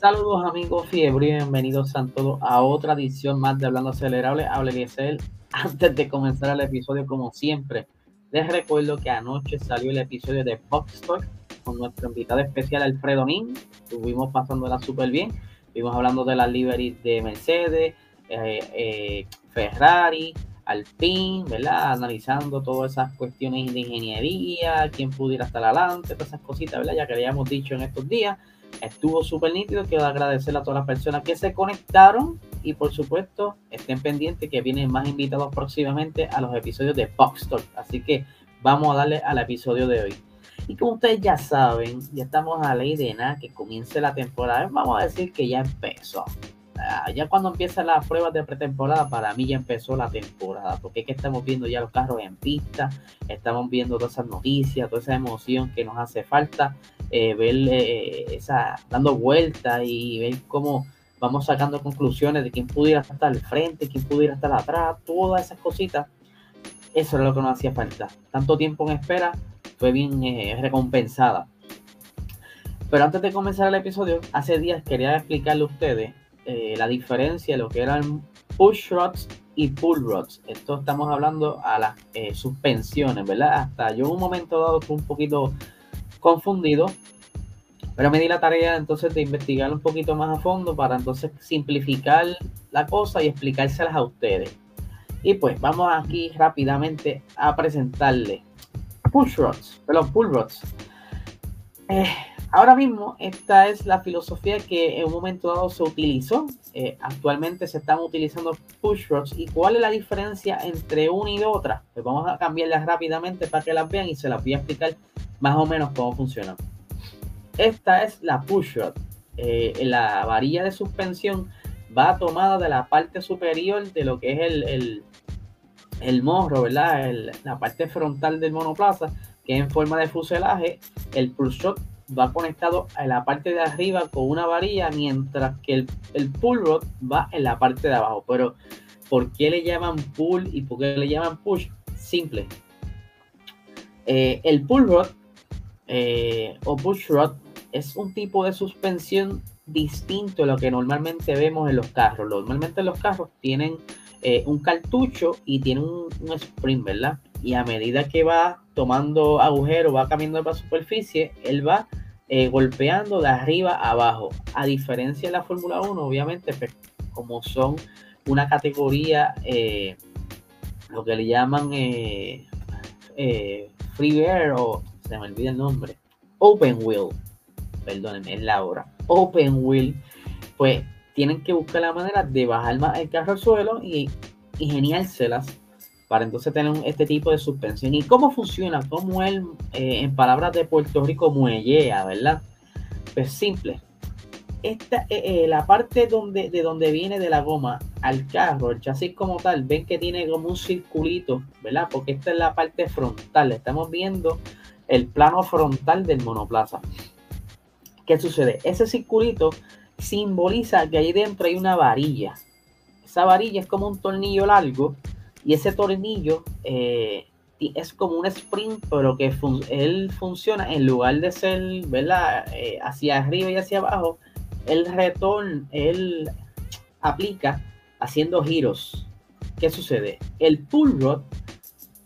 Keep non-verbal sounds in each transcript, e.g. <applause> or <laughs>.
Saludos amigos fiebre, bienvenidos a todos a otra edición más de Hablando Acelerable. Hable Eliezer. Antes de comenzar el episodio, como siempre, les recuerdo que anoche salió el episodio de Fox Talk con nuestro invitado especial Alfredo Nin. Estuvimos pasándola súper bien. Estuvimos hablando de las liveries de Mercedes, eh, eh, Ferrari, Alpine, ¿verdad? Analizando todas esas cuestiones de ingeniería, quién pudiera estar adelante, todas esas cositas, ¿verdad? Ya que habíamos dicho en estos días. Estuvo súper nítido. Quiero agradecer a todas las personas que se conectaron y por supuesto estén pendientes que vienen más invitados próximamente a los episodios de Fox Talk. Así que vamos a darle al episodio de hoy. Y como ustedes ya saben, ya estamos a ley de nada que comience la temporada. Vamos a decir que ya empezó. Ah, ya cuando empiezan las pruebas de pretemporada, para mí ya empezó la temporada, porque es que estamos viendo ya los carros en pista, estamos viendo todas esas noticias, toda esa emoción que nos hace falta, eh, ver eh, esa, dando vueltas y ver cómo vamos sacando conclusiones de quién pudiera estar al frente, quién pudiera estar atrás, todas esas cositas. Eso era lo que nos hacía falta. Tanto tiempo en espera fue bien eh, recompensada. Pero antes de comenzar el episodio, hace días quería explicarle a ustedes eh, la diferencia de lo que eran push rods y pull rods. Esto estamos hablando a las eh, suspensiones, ¿verdad? Hasta yo en un momento dado estuve un poquito confundido, pero me di la tarea entonces de investigar un poquito más a fondo para entonces simplificar la cosa y explicárselas a ustedes. Y pues vamos aquí rápidamente a presentarle push rods, perdón, pull rods. Eh, Ahora mismo, esta es la filosofía que en un momento dado se utilizó. Eh, actualmente se están utilizando push rods. ¿Y cuál es la diferencia entre una y otra? Pues vamos a cambiarlas rápidamente para que las vean y se las voy a explicar más o menos cómo funcionan. Esta es la push rod. Eh, la varilla de suspensión va tomada de la parte superior de lo que es el, el, morro, ¿verdad? la parte frontal del monoplaza, que es en forma de fuselaje. El push rod va conectado a la parte de arriba con una varilla, mientras que el, el pull rod va en la parte de abajo. Pero, ¿por qué le llaman pull y por qué le llaman push? Simple. Eh, el pull rod eh, o push rod es un tipo de suspensión distinto a lo que normalmente vemos en los carros. Normalmente los carros tienen eh, un cartucho y tienen un, un, spring, ¿verdad? Y a medida que va tomando agujero, va cambiando la superficie, él va eh, golpeando de arriba a abajo. A diferencia de la Fórmula 1, obviamente, pues, como son una categoría, eh, lo que le llaman eh, free air o se me olvida el nombre, open wheel, perdónenme, es la hora, open wheel, pues tienen que buscar la manera de bajar más el carro al suelo y ingeniárselas para entonces tener este tipo de suspensión. ¿Y cómo funciona? ¿Cómo él, eh, en palabras de Puerto Rico, muellea, verdad? Pues simple. Esta, eh, eh, la parte donde, de donde viene de la goma al carro, el chasis como tal, ven que tiene como un circulito, ¿verdad? Porque esta es la parte frontal. Estamos viendo el plano frontal del monoplaza. ¿Qué sucede? Ese circulito simboliza que ahí dentro hay una varilla. Esa varilla es como un tornillo largo y ese tornillo eh, es como un sprint, pero que él funciona en lugar de ser, ¿verdad? Eh, hacia arriba y hacia abajo, el retorno, él aplica haciendo giros. ¿Qué sucede? El pull rod,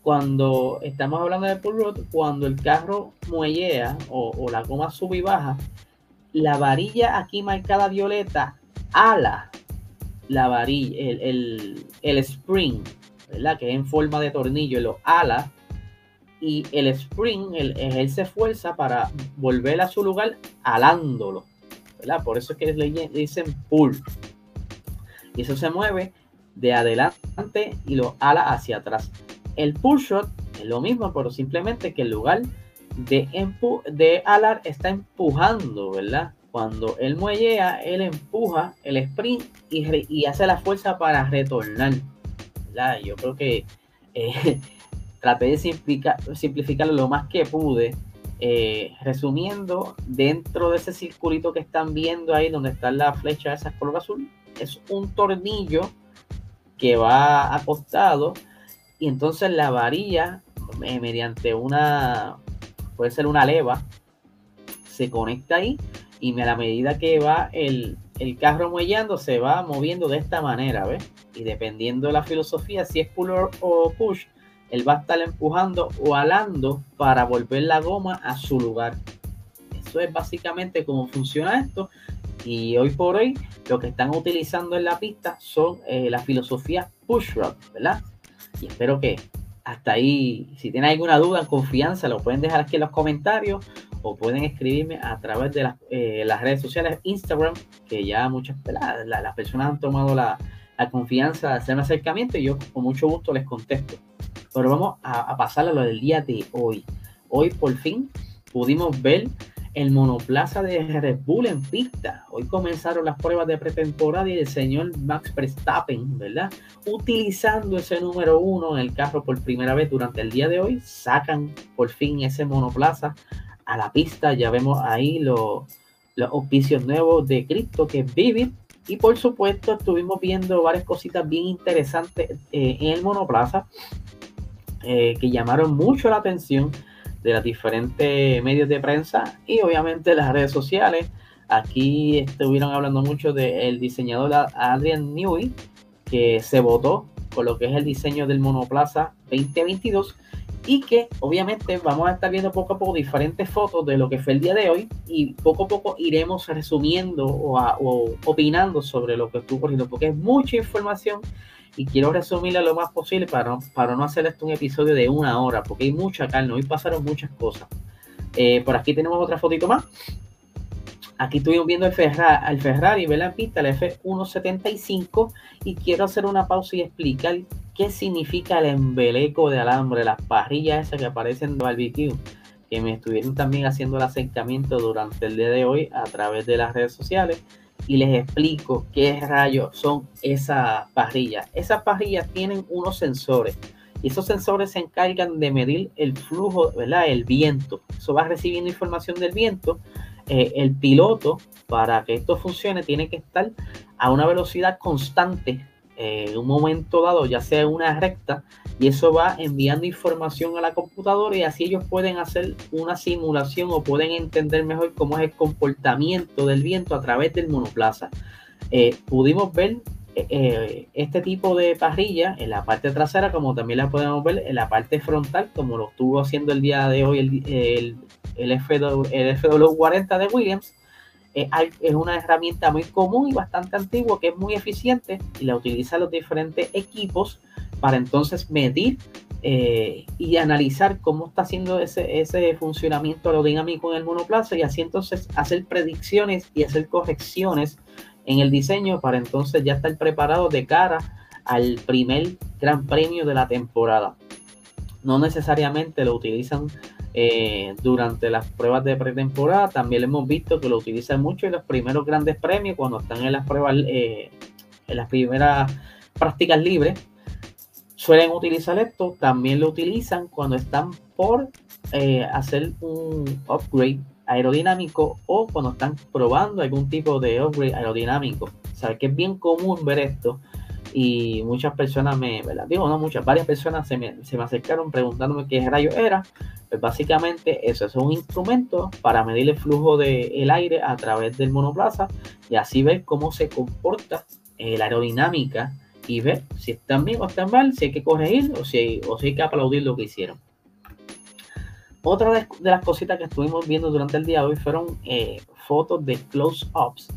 cuando estamos hablando de pull rod, cuando el carro muellea o, o la goma sube y baja, la varilla aquí marcada violeta ala la varilla, el, el, el spring que es en forma de tornillo, lo ala y el spring él, ejerce fuerza para volver a su lugar alándolo. ¿verdad? Por eso es que le, dicen pull. Y eso se mueve de adelante y lo ala hacia atrás. El pull shot es lo mismo, pero simplemente que en lugar de, de alar está empujando, ¿verdad? Cuando él muellea, él empuja el sprint y hace la fuerza para retornar. Yo creo que eh, <laughs> traté de simplificar, simplificarlo lo más que pude. Eh, resumiendo, dentro de ese circulito que están viendo ahí, donde está la flecha de esa color azul, es un tornillo que va acostado y entonces la varilla, eh, mediante una, puede ser una leva, se conecta ahí y a la medida que va el, el carro muellando, se va moviendo de esta manera, ¿ves? Y dependiendo de la filosofía, si es pull o push, él va a estar empujando o alando para volver la goma a su lugar. Eso es básicamente cómo funciona esto. Y hoy por hoy lo que están utilizando en la pista son eh, la filosofía push rod, ¿verdad? Y espero que hasta ahí, si tienen alguna duda, confianza, lo pueden dejar aquí en los comentarios o pueden escribirme a través de las, eh, redes sociales, Instagram, que ya muchas las personas han tomado la, confianza de hacerme acercamiento y yo con mucho gusto les contesto. Pero vamos a pasar a lo del día de hoy. Hoy por fin pudimos ver el monoplaza de Red Bull en pista. Hoy comenzaron las pruebas de pretemporada y el señor Max Verstappen, ¿verdad? Utilizando ese número uno en el carro por primera vez durante el día de hoy, sacan por fin ese monoplaza a la pista. Ya vemos ahí los, los auspicios nuevos de Cristo, que es Vivid. Y por supuesto, estuvimos viendo varias cositas bien interesantes eh, en el monoplaza eh, que llamaron mucho la atención de los diferentes medios de prensa y obviamente las redes sociales. Aquí estuvieron hablando mucho del diseñador Adrian Newey, que se votó con lo que es el diseño del monoplaza 2022 y que obviamente vamos a estar viendo poco a poco diferentes fotos de lo que fue el día de hoy y poco a poco iremos resumiendo o, opinando sobre lo que estuvo ocurriendo porque es mucha información y quiero resumirla lo más posible para no, para no hacer esto un episodio de una hora, porque hay mucha carne, hoy pasaron muchas cosas. Eh, por aquí tenemos otra fotito más. Aquí estuvimos viendo el Ferrari, el Ferrari la pista, el F175, y quiero hacer una pausa y explicar qué significa el embeleco de alambre, las parrillas esas que aparecen en barbecue, que me estuvieron también haciendo el acercamiento durante el día de hoy a través de las redes sociales y les explico qué rayos son esas parrillas. Esas parrillas tienen unos sensores y esos sensores se encargan de medir el flujo, ¿verdad? El viento. Eso va recibiendo información del viento. Eh, el piloto, para que esto funcione, tiene que estar a una velocidad constante eh, en un momento dado, ya sea una recta, y eso va enviando información a la computadora y así ellos pueden hacer una simulación o pueden entender mejor cómo es el comportamiento del viento a través del monoplaza. Eh, pudimos ver eh, este tipo de parrilla en la parte trasera, como también la podemos ver en la parte frontal, como lo estuvo haciendo el día de hoy el, el, el, FW, el FW40 de Williams. Eh, es una herramienta muy común y bastante antigua que es muy eficiente y la utilizan los diferentes equipos para entonces medir eh, y analizar cómo está haciendo ese, ese funcionamiento aerodinámico en el monoplaza y así entonces hacer predicciones y hacer correcciones en el diseño para entonces ya estar preparado de cara al primer gran premio de la temporada. No necesariamente lo utilizan eh, durante las pruebas de pretemporada, también hemos visto que lo utilizan mucho en los primeros grandes premios, cuando están en las pruebas, eh, en las primeras prácticas libres. Suelen utilizar esto, también lo utilizan cuando están por eh, hacer un upgrade aerodinámico o cuando están probando algún tipo de upgrade aerodinámico. Sabes que es bien común ver esto y muchas personas me, ¿verdad? digo no muchas, varias personas se me, se me acercaron preguntándome qué rayo era. Pues básicamente eso es un instrumento para medir el flujo del aire a través del monoplaza y así ver cómo se comporta eh, la aerodinámica y ver si están bien o están mal, si hay que corregir o si o si hay que aplaudir lo que hicieron. Otra de, las cositas que estuvimos viendo durante el día de hoy fueron eh, fotos de close-ups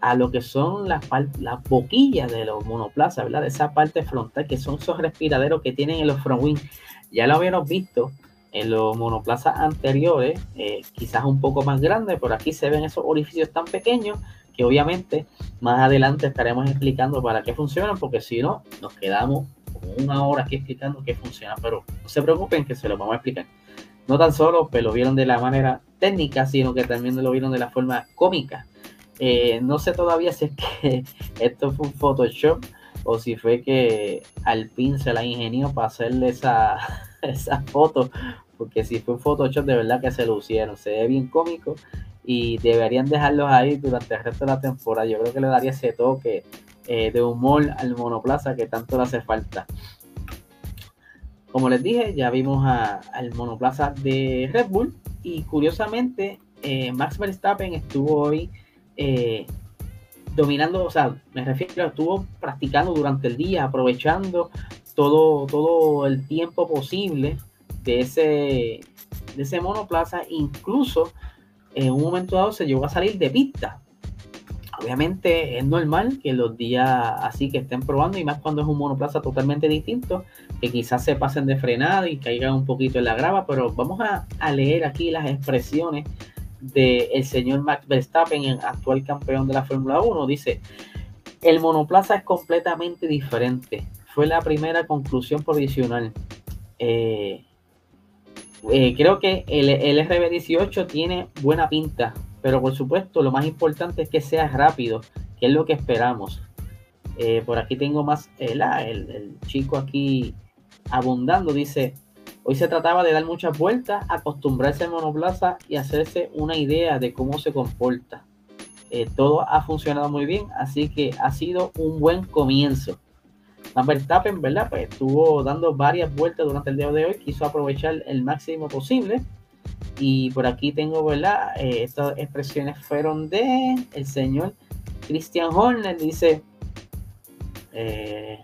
a lo que son las, las boquillas de los monoplazas, ¿verdad? De esa parte frontal, que son esos respiraderos que tienen en los front wing. Ya lo habíamos visto en los monoplazas anteriores, eh, quizás un poco más grandes, pero aquí se ven esos orificios tan pequeños que obviamente más adelante estaremos explicando para qué funcionan, porque si no, nos quedamos una hora aquí explicando qué funciona, pero no se preocupen que se lo vamos a explicar. No tan solo que lo vieron de la manera técnica, sino que también lo vieron de la forma cómica. Eh, no sé todavía si es que <laughs> esto fue un Photoshop o si fue que Alpine se la ingenió para hacerle esa, <laughs> esa foto, porque si fue un Photoshop de verdad que se lo hicieron, se ve bien cómico y deberían dejarlos ahí durante el resto de la temporada. Yo creo que le daría ese toque eh, de humor al monoplaza que tanto le hace falta. Como les dije, ya vimos al monoplaza de Red Bull y curiosamente eh, Max Verstappen estuvo hoy eh, dominando, o sea, me refiero, estuvo practicando durante el día, aprovechando todo, todo el tiempo posible de ese, de ese monoplaza, incluso en un momento dado se llegó a salir de pista. Obviamente es normal que los días así que estén probando y más cuando es un monoplaza totalmente distinto, que quizás se pasen de frenada y caigan un poquito en la grava, pero vamos a, leer aquí las expresiones del señor Max Verstappen, el actual campeón de la Fórmula 1. Dice, el monoplaza es completamente diferente. Fue la primera conclusión provisional. Eh, eh, creo que el, el RB18 tiene buena pinta, pero por supuesto lo más importante es que sea rápido, que es lo que esperamos. Eh, por aquí tengo más, el, el, chico aquí abundando, dice, hoy se trataba de dar muchas vueltas, acostumbrarse al monoplaza y hacerse una idea de cómo se comporta. Eh, todo ha funcionado muy bien, así que ha sido un buen comienzo. Van Verstappen, ¿verdad? Pues estuvo dando varias vueltas durante el día de hoy, quiso aprovechar el máximo posible. Y por aquí tengo, ¿verdad? Eh, estas expresiones fueron de el señor Christian Horner, dice, eh,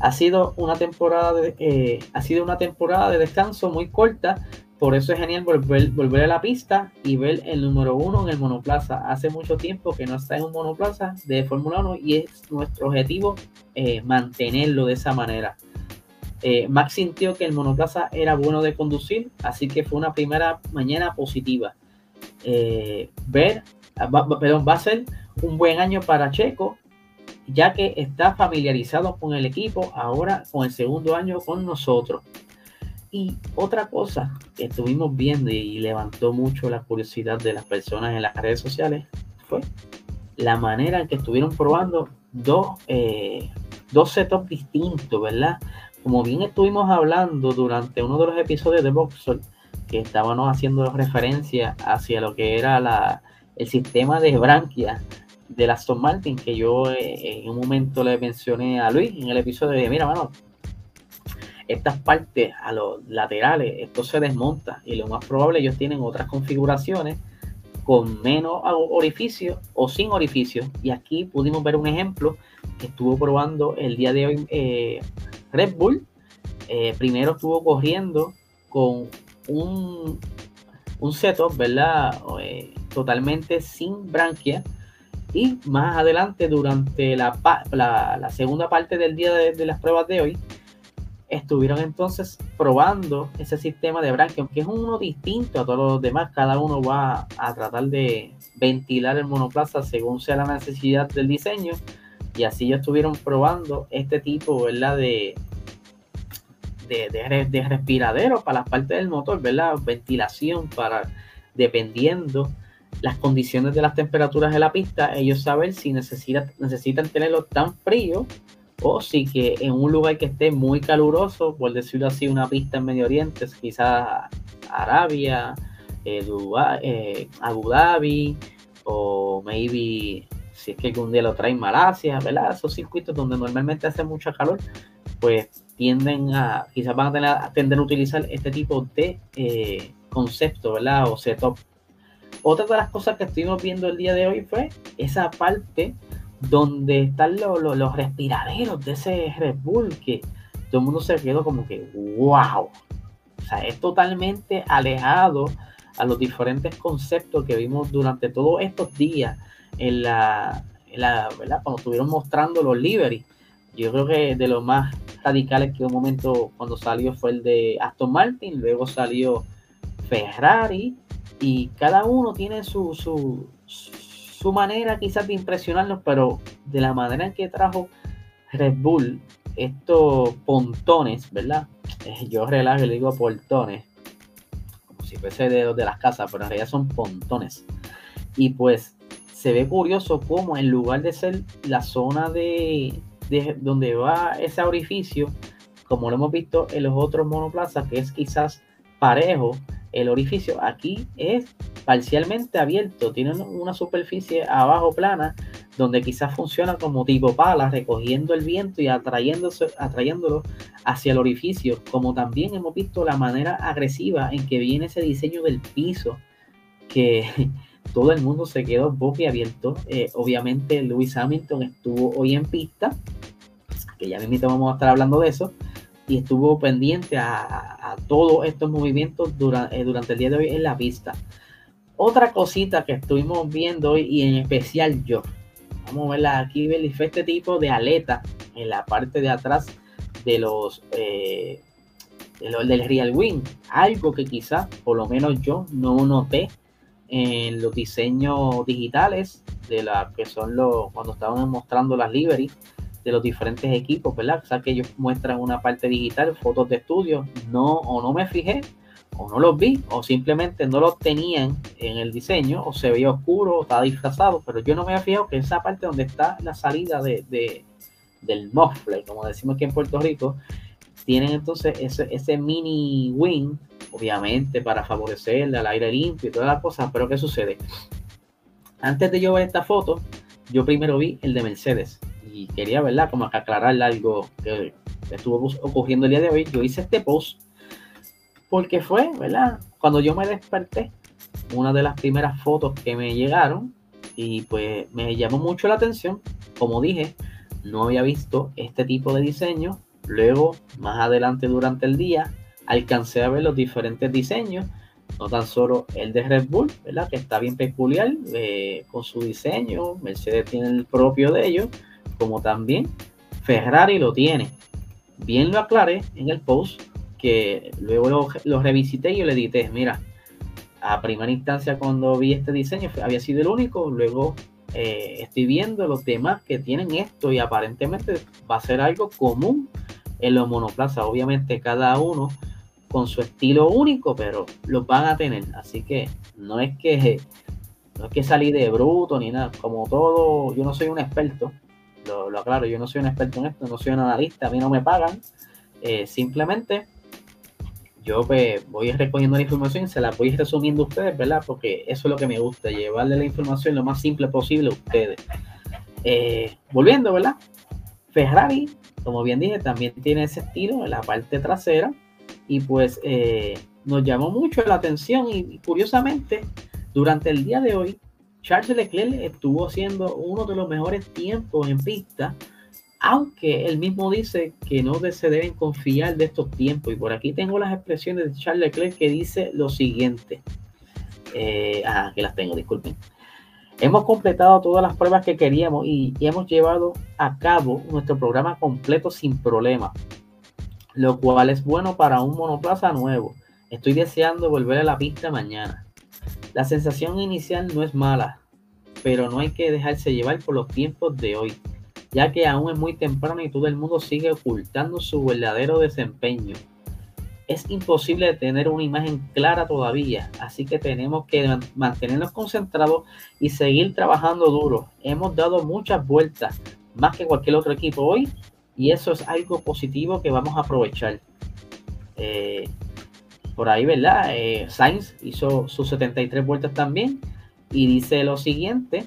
ha sido una temporada de, eh, ha sido una temporada de descanso muy corta por eso es genial volver, volver a la pista y ver el número uno en el monoplaza. Hace mucho tiempo que no está en un monoplaza de Fórmula 1 y es nuestro objetivo eh, mantenerlo de esa manera. Eh, Max sintió que el monoplaza era bueno de conducir, así que fue una primera mañana positiva. Eh, ver, perdón, va a ser un buen año para Checo, ya que está familiarizado con el equipo, ahora con el segundo año con nosotros. Y otra cosa que estuvimos viendo y levantó mucho la curiosidad de las personas en las redes sociales fue la manera en que estuvieron probando dos, eh, dos setups distintos, ¿verdad? Como bien estuvimos hablando durante uno de los episodios de Boxer, que estábamos haciendo referencia hacia lo que era la, el sistema de branquia de la Aston Martin, que yo eh, en un momento le mencioné a Luis en el episodio de, mira, mano, estas partes a los laterales, esto se desmonta y lo más probable ellos tienen otras configuraciones con menos orificios o sin orificios. Y aquí pudimos ver un ejemplo que estuvo probando el día de hoy eh, Red Bull. Eh, primero estuvo corriendo con un, un setup, ¿verdad? Eh, totalmente sin branquia. Y más adelante, durante la, la, segunda parte del día de las pruebas de hoy, estuvieron entonces probando ese sistema de branquia, aunque es uno distinto a todos los demás, cada uno va a tratar de ventilar el monoplaza según sea la necesidad del diseño, y así ya estuvieron probando este tipo, ¿verdad? De, de, de, respiradero para las partes del motor, ¿verdad? Ventilación para, dependiendo las condiciones de las temperaturas de la pista, ellos saben si necesitan, tenerlo tan frío o sí que en un lugar que esté muy caluroso, por decirlo así, una pista en Medio Oriente, quizás Arabia, eh, eh, Abu Dhabi, o maybe si es que algún día lo traen Malasia, ¿verdad? Esos circuitos donde normalmente hace mucha calor, pues tienden a, quizás van a, tener, a tender a utilizar este tipo de eh, concepto, ¿verdad? O setup. Otra de las cosas que estuvimos viendo el día de hoy fue esa parte donde están los respiraderos de ese Red Bull que todo el mundo se quedó como que wow. O sea, es totalmente alejado a los diferentes conceptos que vimos durante todos estos días en la, la ¿verdad? Cuando estuvieron mostrando los livery. Yo creo que de los más radicales que un momento cuando salió fue el de Aston Martin, luego salió Ferrari y cada uno tiene su, su su manera quizás de impresionarnos, pero de la manera en que trajo Red Bull estos pontones, ¿verdad? Eh, yo relajo y le digo portones, como si fuese de de las casas, pero en realidad son pontones. Y pues se ve curioso cómo en lugar de ser la zona de, de donde va ese orificio, como lo hemos visto en los otros monoplazas, que es quizás parejo, el orificio aquí es parcialmente abierto, tiene una superficie abajo plana donde quizás funciona como tipo pala, recogiendo el viento y atrayéndose, atrayéndolo hacia el orificio, como también hemos visto la manera agresiva en que viene ese diseño del piso, que <laughs> todo el mundo se quedó boquiabierto. Eh, obviamente Lewis Hamilton estuvo hoy en pista, que ya mismo vamos a estar hablando de eso, y estuvo pendiente a, todos estos movimientos durante, eh, durante el día de hoy en la pista. Otra cosita que estuvimos viendo hoy, y en especial yo, vamos a verla aquí, fue este tipo de aleta en la parte de atrás de los eh, del Real Wing, algo que quizás, por lo menos yo, no noté en los diseños digitales de la que son los cuando estaban mostrando las livery de los diferentes equipos, ¿verdad? O sea que ellos muestran una parte digital, fotos de estudio, no o no me fijé o no los vi o simplemente no los tenían en el diseño o se veía oscuro o estaba disfrazado, pero yo no me había fijado que esa parte donde está la salida de, de del muffler, como decimos aquí en Puerto Rico, tienen entonces ese mini wing obviamente para favorecerle al aire limpio y todas las cosas, pero ¿qué sucede? Antes de yo ver esta foto, yo primero vi el de Mercedes y quería, ¿verdad? Como aclarar algo que estuvo ocurriendo el día de hoy. Yo hice este post porque fue, ¿verdad? Cuando yo me desperté, una de las primeras fotos que me llegaron y pues me llamó mucho la atención. Como dije, no había visto este tipo de diseño. Luego, más adelante durante el día, alcancé a ver los diferentes diseños, no tan solo el de Red Bull, ¿verdad? Que está bien peculiar eh, con su diseño, Mercedes tiene el propio de ellos, como también Ferrari lo tiene. Bien lo aclaré en el post, que luego lo, revisité y yo le edité, mira, a primera instancia cuando vi este diseño había sido el único, luego eh, estoy viendo los demás que tienen esto y aparentemente va a ser algo común en los monoplazas. Obviamente cada uno con su estilo único, pero los van a tener. Así que no es que no es que salí de bruto ni nada. Como todo, yo no soy un experto. Lo, aclaro, yo no soy un experto en esto, no soy un analista, a mí no me pagan. Eh, simplemente yo pues, voy recogiendo la información y se la voy resumiendo a ustedes, ¿verdad? Porque eso es lo que me gusta, llevarle la información lo más simple posible a ustedes. Eh, volviendo, ¿verdad? Ferrari, como bien dije, también tiene ese estilo en la parte trasera y pues eh, nos llamó mucho la atención y, curiosamente durante el día de hoy Charles Leclerc estuvo haciendo uno de los mejores tiempos en pista aunque él mismo dice que no se deben confiar de estos tiempos. Y por aquí tengo las expresiones de Charles Leclerc que dice lo siguiente. Eh, ah, que las tengo, disculpen. Hemos completado todas las pruebas que queríamos y, hemos llevado a cabo nuestro programa completo sin problema lo cual es bueno para un monoplaza nuevo. Estoy deseando volver a la pista mañana. La sensación inicial no es mala, pero no hay que dejarse llevar por los tiempos de hoy, ya que aún es muy temprano y todo el mundo sigue ocultando su verdadero desempeño. Es imposible tener una imagen clara todavía, así que tenemos que mantenernos concentrados y seguir trabajando duro. Hemos dado muchas vueltas, más que cualquier otro equipo hoy, y eso es algo positivo que vamos a aprovechar. Eh, por ahí, ¿verdad? Eh, Sainz hizo sus 73 vueltas también y dice lo siguiente,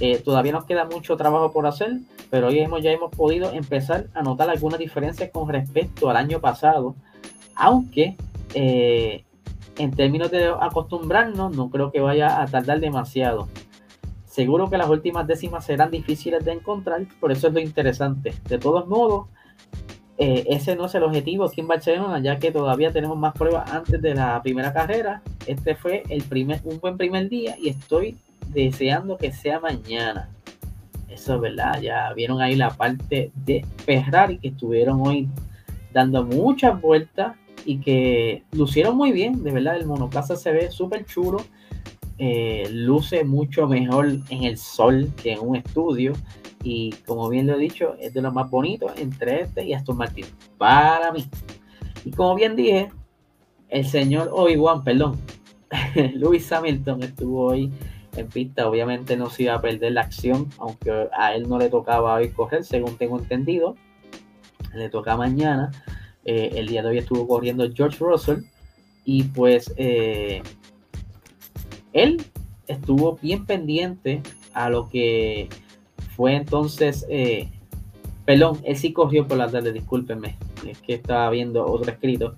eh, todavía nos queda mucho trabajo por hacer, pero hoy hemos, ya hemos podido empezar a notar algunas diferencias con respecto al año pasado, aunque en términos de acostumbrarnos no creo que vaya a tardar demasiado. Seguro que las últimas décimas serán difíciles de encontrar, por eso es lo interesante. De todos modos, eh, ese no es el objetivo aquí en Barcelona, ya que todavía tenemos más pruebas antes de la primera carrera. Este fue el primer, un buen primer día y estoy deseando que sea mañana. Eso es verdad, ya vieron ahí la parte de Ferrari que estuvieron hoy dando muchas vueltas y que lucieron muy bien, de verdad el monoplaza se ve súper chulo eh, luce mucho mejor en el sol que en un estudio. Y como bien lo he dicho, es de lo más bonito entre este y Aston Martin. Para mí. Y como bien dije, el señor Obi-Wan, perdón, <laughs> Lewis Hamilton estuvo hoy en pista. Obviamente no se iba a perder la acción, aunque a él no le tocaba hoy correr, según tengo entendido. Le toca mañana. Eh, el día de hoy estuvo corriendo George Russell. Y pues eh, él estuvo bien pendiente a lo que fue entonces, eh, perdón, él sí corrió por la tarde, discúlpenme, es que estaba viendo otro escrito.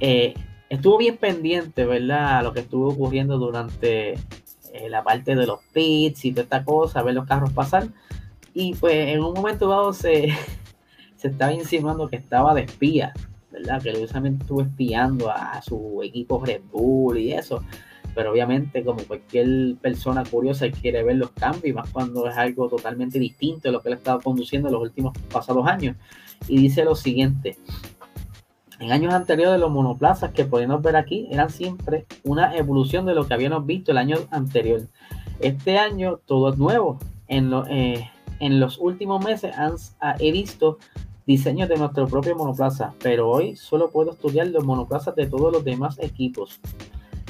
Eh, estuvo bien pendiente, ¿verdad? Lo que estuvo ocurriendo durante eh, la parte de los pits y toda esta cosa, ver los carros pasar. Y pues en un momento dado se, <laughs> se estaba insinuando que estaba de espía, ¿verdad? Que Hamilton estuvo espiando a, su equipo Red Bull y eso. Pero obviamente, como cualquier persona curiosa, quiere ver los cambios, más cuando es algo totalmente distinto de lo que él ha estado conduciendo en los últimos pasados años. Y dice lo siguiente: en años anteriores los monoplazas que podemos ver aquí eran siempre una evolución de lo que habíamos visto el año anterior. Este año todo es nuevo. En, eh, los últimos meses he visto diseños de nuestro propio monoplaza, pero hoy solo puedo estudiar los monoplazas de todos los demás equipos.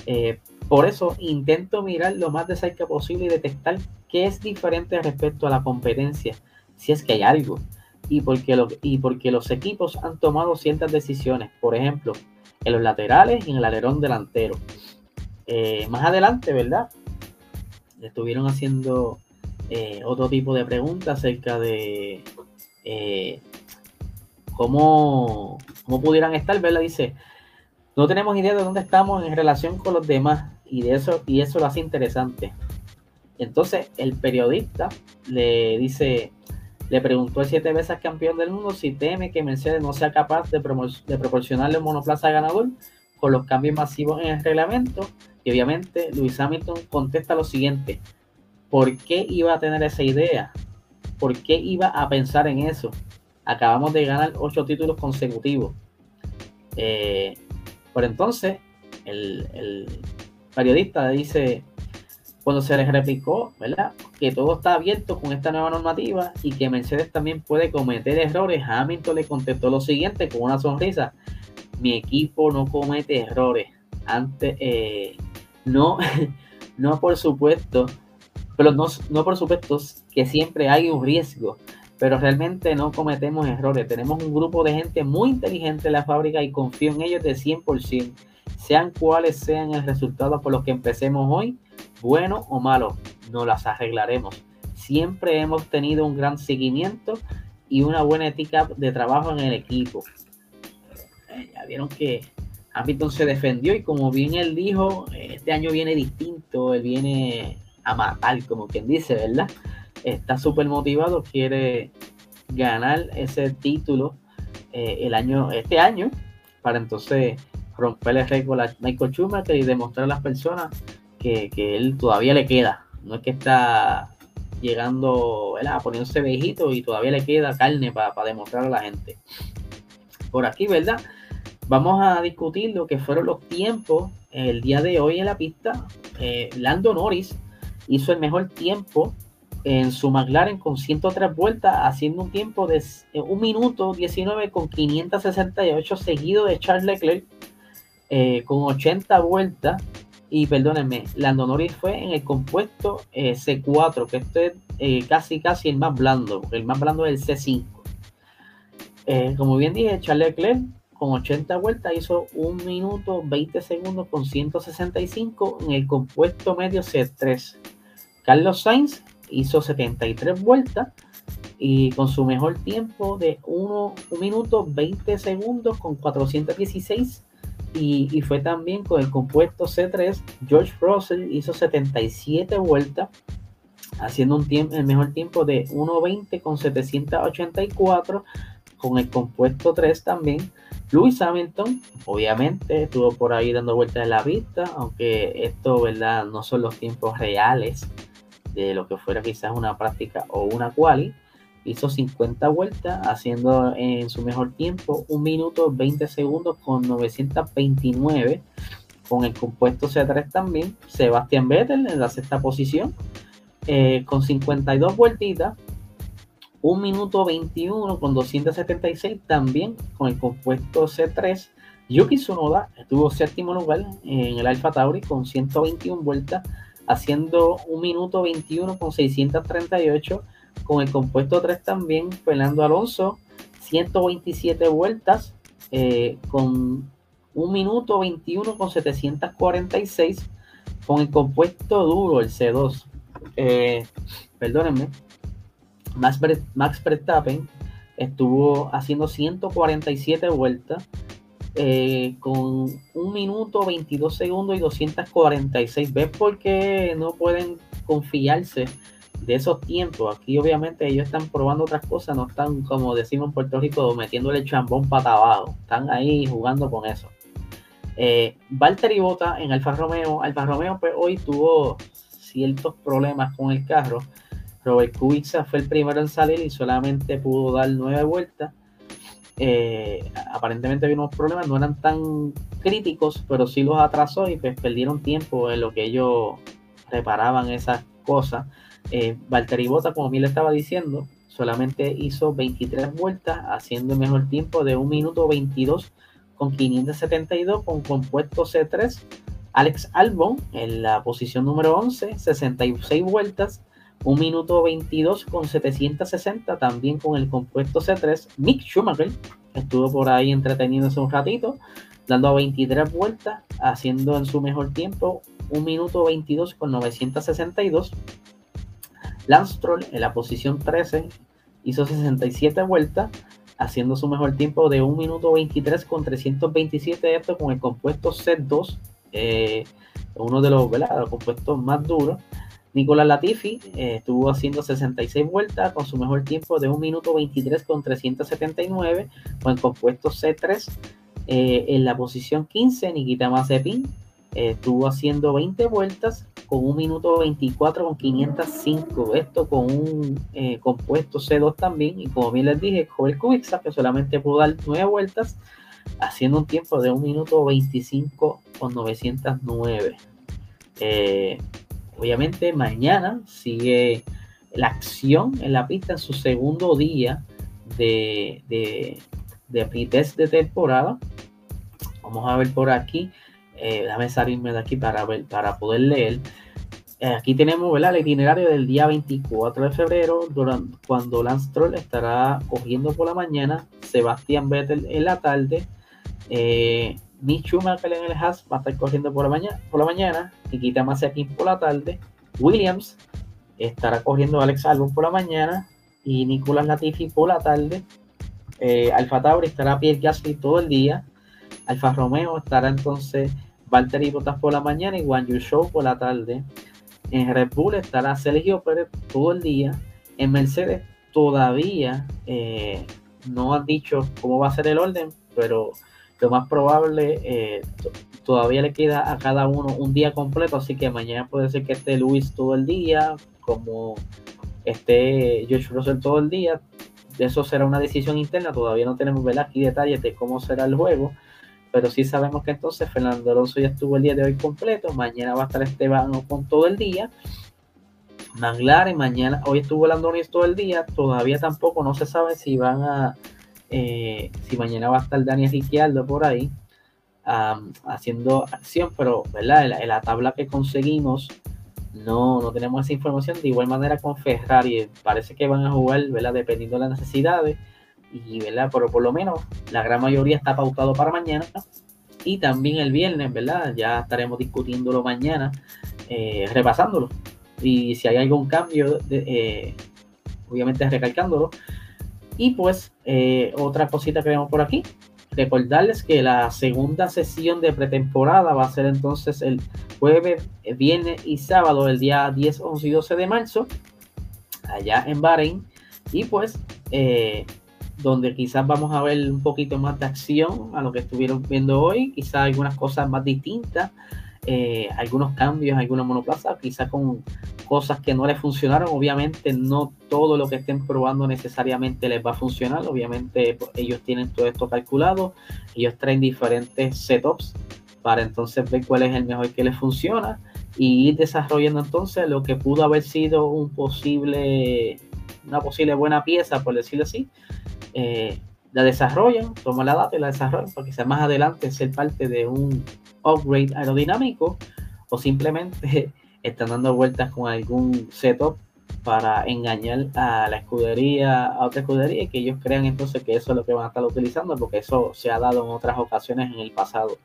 Eh, por eso intento mirar lo más de cerca posible y detectar qué es diferente respecto a la competencia, si es que hay algo y porque, lo, y porque los equipos han tomado ciertas decisiones, por ejemplo, en los laterales y en el alerón delantero. Eh, más adelante, ¿verdad? Estuvieron haciendo eh, otro tipo de preguntas acerca de eh, cómo, cómo pudieran estar, ¿verdad? Dice, no tenemos idea de dónde estamos en relación con los demás y de eso y eso lo hace interesante. Entonces el periodista le dice, le preguntó el siete veces campeón del mundo si teme que Mercedes no sea capaz de, de proporcionarle un monoplaza ganador con los cambios masivos en el reglamento. Y obviamente Luis Hamilton contesta lo siguiente. ¿Por qué iba a tener esa idea? ¿Por qué iba a pensar en eso? Acabamos de ganar ocho títulos consecutivos. Eh, por entonces, el periodista dice, cuando se les replicó, ¿verdad? Que todo está abierto con esta nueva normativa y que Mercedes también puede cometer errores. Hamilton le contestó lo siguiente con una sonrisa. Mi equipo no comete errores. Antes, eh, no, <laughs> no por supuesto, pero no, no por supuesto que siempre hay un riesgo, pero realmente no cometemos errores. Tenemos un grupo de gente muy inteligente en la fábrica y confío en ellos de 100%. Sean cuales sean el resultado por los que empecemos hoy, bueno o malo, no las arreglaremos. Siempre hemos tenido un gran seguimiento y una buena ética de trabajo en el equipo. Ya vieron que Hamilton se defendió y como bien él dijo, este año viene distinto, él viene a matar, como quien dice, ¿verdad? Está súper motivado, quiere ganar ese título eh, el año, este año, para entonces romper el récord a Michael Schumacher y demostrar a las personas que, él todavía le queda. No es que está llegando, ¿verdad? poniéndose viejito y todavía le queda carne para demostrar a la gente. Por aquí, ¿verdad? Vamos a discutir lo que fueron los tiempos el día de hoy en la pista. Eh, Lando Norris hizo el mejor tiempo en su McLaren con 103 vueltas, haciendo un tiempo de 1 minuto 19 con 568, seguido de Charles Leclerc eh, con 80 vueltas y perdónenme, Lando Norris fue en el compuesto eh, C4, que este es eh, casi casi el más blando, porque el más blando es el C5. Eh, como bien dije, Charles Leclerc con 80 vueltas hizo 1 minuto 20 segundos con 165 en el compuesto medio C3. Carlos Sainz hizo 73 vueltas y con su mejor tiempo de 1, 1 minuto 20 segundos con 416 y, fue también con el compuesto C3. George Russell hizo 77 vueltas, haciendo un tiempo, el mejor tiempo de 1.20 con 784. Con el compuesto 3 también. Lewis Hamilton, obviamente, estuvo por ahí dando vueltas en la vista, aunque esto, ¿verdad? No son los tiempos reales de lo que fuera quizás una práctica o una quali hizo 50 vueltas, haciendo en su mejor tiempo 1 minuto 20 segundos con 929. Con el compuesto C3 también, Sebastián Vettel en la sexta posición, eh, con 52 vueltitas, 1 minuto 21 con 276 también con el compuesto C3. Yuki Tsunoda estuvo séptimo lugar en el Alfa Tauri con 121 vueltas, haciendo 1 minuto 21 con 638 con el compuesto 3 también, Fernando Alonso, 127 vueltas, eh, con 1 minuto 21 con 746, con el compuesto duro, el C2. Eh, perdónenme, Max, Verstappen estuvo haciendo 147 vueltas, eh, con un minuto, 22 segundos y 246. ¿Ves por qué no pueden confiarse de esos tiempos? Aquí obviamente ellos están probando otras cosas, no están como decimos en Puerto Rico metiéndole chambón para abajo, están ahí jugando con eso. Eh, Valtteri Bota en Alfa Romeo, Alfa Romeo pues, hoy tuvo ciertos problemas con el carro. Robert Kubica fue el primero en salir y solamente pudo dar nueve vueltas eh, aparentemente había unos problemas, no eran tan críticos, pero sí los atrasó y pues perdieron tiempo en lo que ellos reparaban esas cosas. Eh, Valtteri Bota, como le estaba diciendo, solamente hizo 23 vueltas, haciendo el mejor tiempo de 1 minuto 22 con 572 con compuesto C3. Alex Albon en la posición número 11, 66 vueltas, 1 minuto 22 con 760, también con el compuesto C3. Mick Schumacher estuvo por ahí entreteniéndose un ratito, dando 23 vueltas, haciendo en su mejor tiempo 1 minuto 22 con 962. Lance en la posición 13 hizo 67 vueltas, haciendo su mejor tiempo de 1 minuto 23 con 327, esto con el compuesto C2, eh, uno de los, compuestos más duros. Nicolás Latifi eh, estuvo haciendo 66 vueltas con su mejor tiempo de 1 minuto 23 con 379 con el compuesto C3. Eh, en la posición 15, Nikita Mazepin estuvo haciendo 20 vueltas con 1 minuto 24 con 505. Esto con un compuesto C2 también. Y como bien les dije, Joel Kubica, que solamente pudo dar 9 vueltas, haciendo un tiempo de 1 minuto 25 con 909. Obviamente mañana sigue la acción en la pista en su segundo día de, de, de test de temporada. Vamos a ver por aquí. Eh, déjame salirme de aquí para, ver, para poder leer. Eh, aquí tenemos el itinerario del día 24 de febrero, durante, cuando Lance Troll estará cogiendo por la mañana, Sebastián Vettel en la tarde, eh, Mick Schumacher en el Haas va a estar corriendo por la mañana, por la mañana Nikita Mazepin por la tarde, Williams estará corriendo Alex Albon por la mañana y Nicolás Latifi por la tarde. Eh, Alfa Tauri estará Pierre Gasly todo el día. Alfa Romeo estará entonces Valtteri Bottas por la mañana y Juan Yu Show por la tarde. En Red Bull estará Sergio Pérez todo el día. En Mercedes todavía eh, no han dicho cómo va a ser el orden, pero lo más probable, eh, todavía le queda a cada uno un día completo, así que mañana puede ser que esté Luis todo el día, como esté George Russell todo el día. Eso será una decisión interna, todavía no tenemos ¿verdad? aquí detalles de cómo será el juego, pero sí sabemos que entonces Fernando Alonso ya estuvo el día de hoy completo, mañana va a estar Esteban con todo el día. McLaren, mañana, hoy estuvo Landonis todo el día, todavía tampoco no se sabe si van a eh, si mañana va a estar Daniel Ricciardo por ahí haciendo acción, pero ¿verdad? En, la, tabla que conseguimos no, no tenemos esa información. De igual manera con Ferrari, parece que van a jugar ¿verdad? dependiendo de las necesidades. Y, ¿verdad? Pero por lo menos la gran mayoría está pautado para mañana. Y también el viernes, ¿verdad? Ya estaremos discutiéndolo mañana, eh, repasándolo. Y si hay algún cambio, eh, obviamente recalcándolo. Y pues eh, otra cosita que vemos por aquí, recordarles que la segunda sesión de pretemporada va a ser entonces el jueves, viernes y sábado, el día 10, 11 y 12 de marzo, allá en Bahrein. Y pues, eh, donde quizás vamos a ver un poquito más de acción a lo que estuvieron viendo hoy, quizás algunas cosas más distintas, algunos cambios, algunos monoplazas, quizás con cosas que no les funcionaron. Obviamente no todo lo que estén probando necesariamente les va a funcionar. Obviamente pues, ellos tienen todo esto calculado. Ellos traen diferentes setups para entonces ver cuál es el mejor que les funciona y ir desarrollando entonces lo que pudo haber sido un posible, una posible buena pieza, por decirlo así. Eh, la desarrollan, toman la data y la desarrollan para que sea más adelante ser parte de un upgrade aerodinámico o simplemente <laughs> están dando vueltas con algún setup para engañar a la escudería, a otra escudería y que ellos crean entonces que eso es lo que van a estar utilizando porque eso se ha dado en otras ocasiones en el pasado.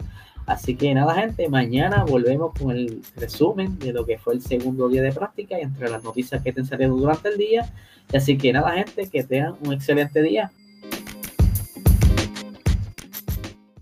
Así que nada gente, mañana volvemos con el resumen de lo que fue el segundo día de práctica y entre las noticias que te saliendo durante el día. Así que nada gente, que tengan un excelente día.